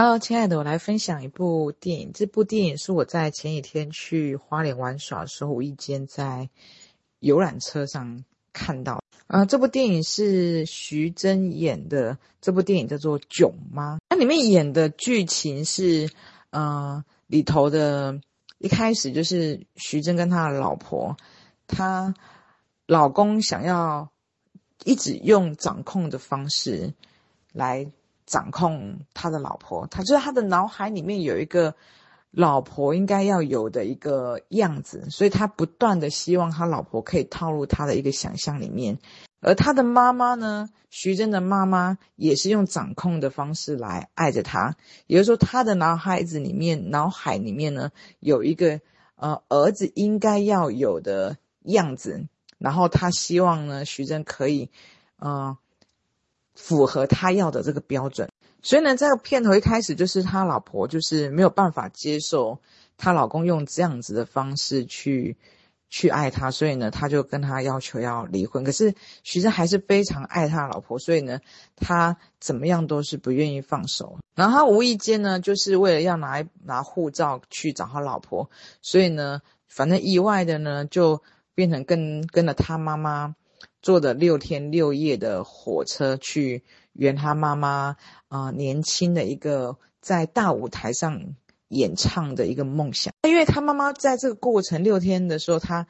Hello，亲爱的，我来分享一部电影。这部电影是我在前几天去花莲玩耍的时候，无意间在游览车上看到。啊、这部电影是徐峥演的。这部电影叫做《囧妈》，它里面演的剧情是，呃，里头的一开始就是徐峥跟他的老婆，他老公想要一直用掌控的方式来。掌控他的老婆，他就是他的脑海里面有一个老婆应该要有的一个样子，所以他不断的希望他老婆可以套入他的一个想象里面。而他的妈妈呢，徐峥的妈妈也是用掌控的方式来爱着他，也就是说，他的脑海子里面，脑海里面呢有一个呃儿子应该要有的样子，然后他希望呢徐峥可以呃。符合他要的这个标准，所以呢，这个片头一开始就是他老婆就是没有办法接受她老公用这样子的方式去去爱他，所以呢，他就跟他要求要离婚。可是徐峥还是非常爱他老婆，所以呢，他怎么样都是不愿意放手。然后他无意间呢，就是为了要拿拿护照去找他老婆，所以呢，反正意外的呢，就变成跟跟了他妈妈。坐的六天六夜的火车去圆他妈妈啊、年轻的一个在大舞台上演唱的一个梦想。因为他妈妈在这个过程六天的时候，他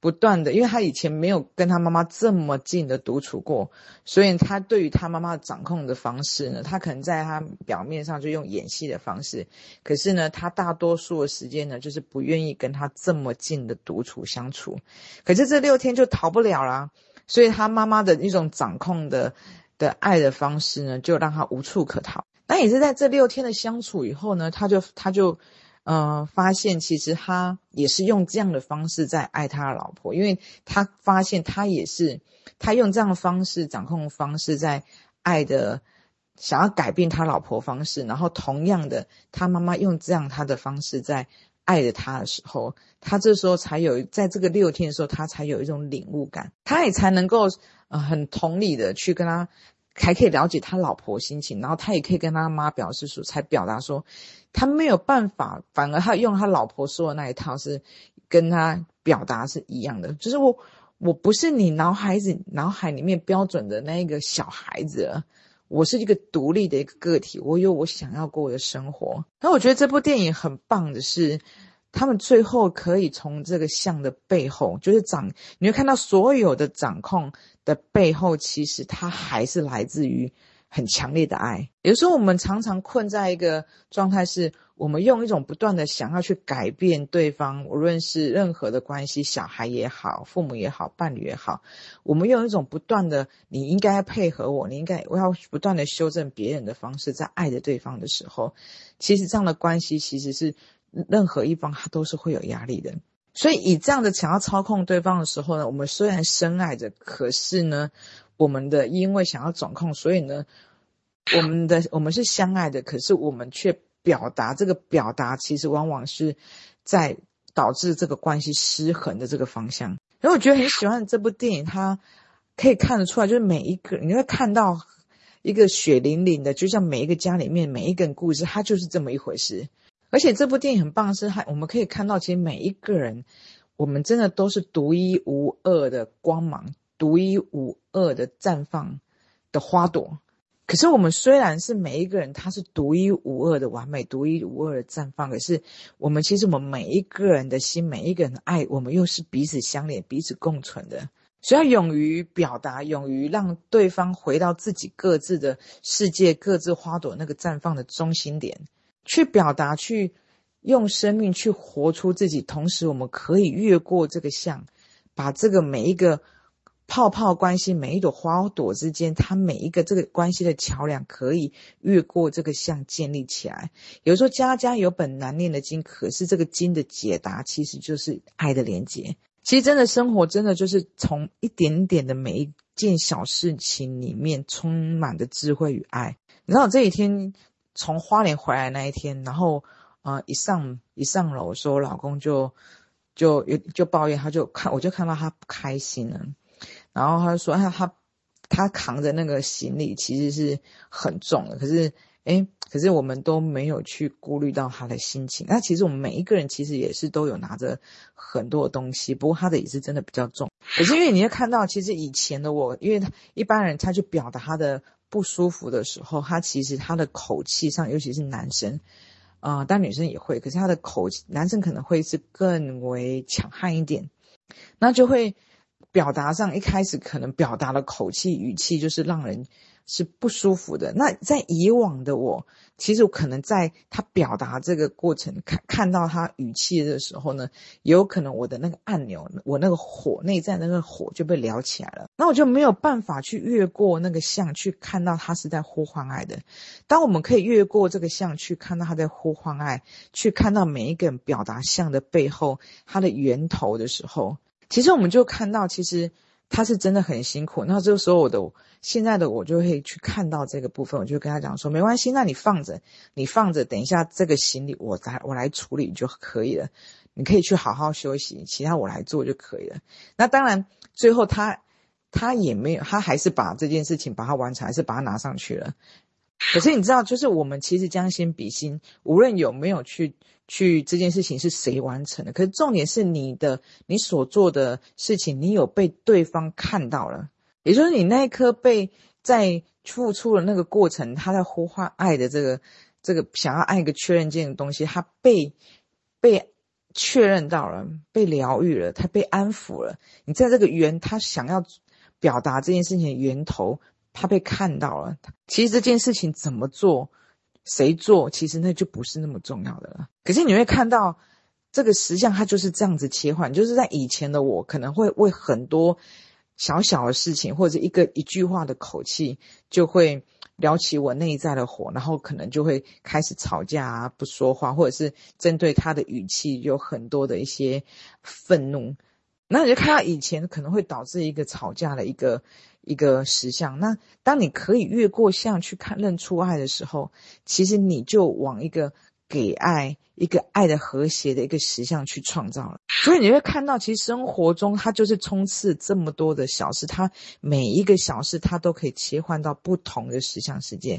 不断的，因为他以前没有跟他妈妈这么近的独处过，所以他对于他妈妈掌控的方式呢，他可能在他表面上就用演戏的方式，可是呢，他大多数的时间呢，就是不愿意跟他这么近的独处相处。可是这六天就逃不了啦。所以他妈妈的一种掌控的的爱的方式呢，就让他无处可逃。那也是在这六天的相处以后呢，他就他就，呃，发现其实他也是用这样的方式在爱他的老婆，因为他发现他也是他用这样的方式掌控方式在爱的，想要改变他老婆方式，然后同样的，他妈妈用这样他的方式在。爱着他的时候，他这时候才有，在这个六天的时候，他才有一种领悟感，他也才能够呃很同理的去跟他，还可以了解他老婆心情，然后他也可以跟他妈表示说，才表达说，他没有办法，反而他用他老婆说的那一套是跟他表达是一样的，就是我我不是你脑海子脑海里面标准的那一个小孩子。我是一个独立的一个个体，我有我想要过的生活。那我觉得这部电影很棒的是，他们最后可以从这个像的背后，就是掌，你会看到所有的掌控的背后，其实它还是来自于。很强烈的爱，有时候我们常常困在一个状态，是我们用一种不断的想要去改变对方，无论是任何的关系，小孩也好，父母也好，伴侣也好，我们用一种不断的你应该配合我，你应该我要不断的修正别人的方式，在爱着对方的时候，其实这样的关系其实是任何一方他都是会有压力的。所以以这样的想要操控对方的时候呢，我们虽然深爱着，可是呢。我们的因为想要掌控，所以呢，我们的我们是相爱的，可是我们却表达这个表达，其实往往是在导致这个关系失衡的这个方向。然后我觉得很喜欢这部电影，它可以看得出来，就是每一个你会看到一个血淋淋的，就像每一个家里面每一个人故事，它就是这么一回事。而且这部电影很棒是，还我们可以看到，其实每一个人，我们真的都是独一无二的光芒。独一无二的绽放的花朵，可是我们虽然是每一个人，他是独一无二的完美，独一无二的绽放，可是我们其实我们每一个人的心，每一个人的爱，我们又是彼此相连、彼此共存的。所以要勇于表达，勇于让对方回到自己各自的世界、各自花朵那个绽放的中心点，去表达，去用生命去活出自己。同时，我们可以越过这个像，把这个每一个。泡泡关系，每一朵花朵之间，它每一个这个关系的桥梁，可以越过这个像建立起来。有时候家家有本难念的经，可是这个经的解答，其实就是爱的连接。其实真的生活，真的就是从一点点的每一件小事情里面，充满的智慧与爱。你知道这几天从花莲回来那一天，然后呃一上一上楼，说我老公就就就抱怨，他就看我就看到他不开心了。然后他就说：“他他他扛着那个行李其实是很重的，可是诶可是我们都没有去顾虑到他的心情。那其实我们每一个人其实也是都有拿着很多的东西，不过他的也是真的比较重。可是因为你会看到，其实以前的我，因为他一般人他去表达他的不舒服的时候，他其实他的口气上，尤其是男生，啊、呃，但女生也会，可是他的口气，男生可能会是更为强悍一点，那就会表达上一开始可能表达的口气语气就是让人。是不舒服的。那在以往的我，其实我可能在他表达这个过程，看看到他语气的时候呢，有可能我的那个按钮，我那个火内在那个火就被撩起来了。那我就没有办法去越过那个像，去看到他是在呼唤爱的。当我们可以越过这个像，去看到他在呼唤爱，去看到每一个人表达像的背后，他的源头的时候，其实我们就看到，其实。他是真的很辛苦，那这个时候我的现在的我就会去看到这个部分，我就跟他讲说，没关系，那你放着，你放着，等一下这个行李我来我来处理就可以了，你可以去好好休息，其他我来做就可以了。那当然，最后他他也没有，他还是把这件事情把它完成，还是把它拿上去了。可是你知道，就是我们其实将心比心，无论有没有去。去这件事情是谁完成的？可是重点是你的，你所做的事情，你有被对方看到了，也就是你那一颗被在付出的那个过程，他在呼唤爱的这个这个想要爱一个确认键的东西，他被被确认到了，被疗愈了，他被安抚了。你在这个源，他想要表达这件事情的源头，他被看到了。其实这件事情怎么做？谁做，其实那就不是那么重要的了。可是你会看到，这个实相它就是这样子切换，就是在以前的我可能会为很多小小的事情，或者一个一句话的口气，就会撩起我内在的火，然后可能就会开始吵架啊，不说话，或者是针对他的语气有很多的一些愤怒。那你就看到以前可能会导致一个吵架的一个。一个实相，那当你可以越过相去看认出爱的时候，其实你就往一个给爱、一个爱的和谐的一个实相去创造了。所以你会看到，其实生活中它就是充斥这么多的小事，它每一个小事它都可以切换到不同的实相世界。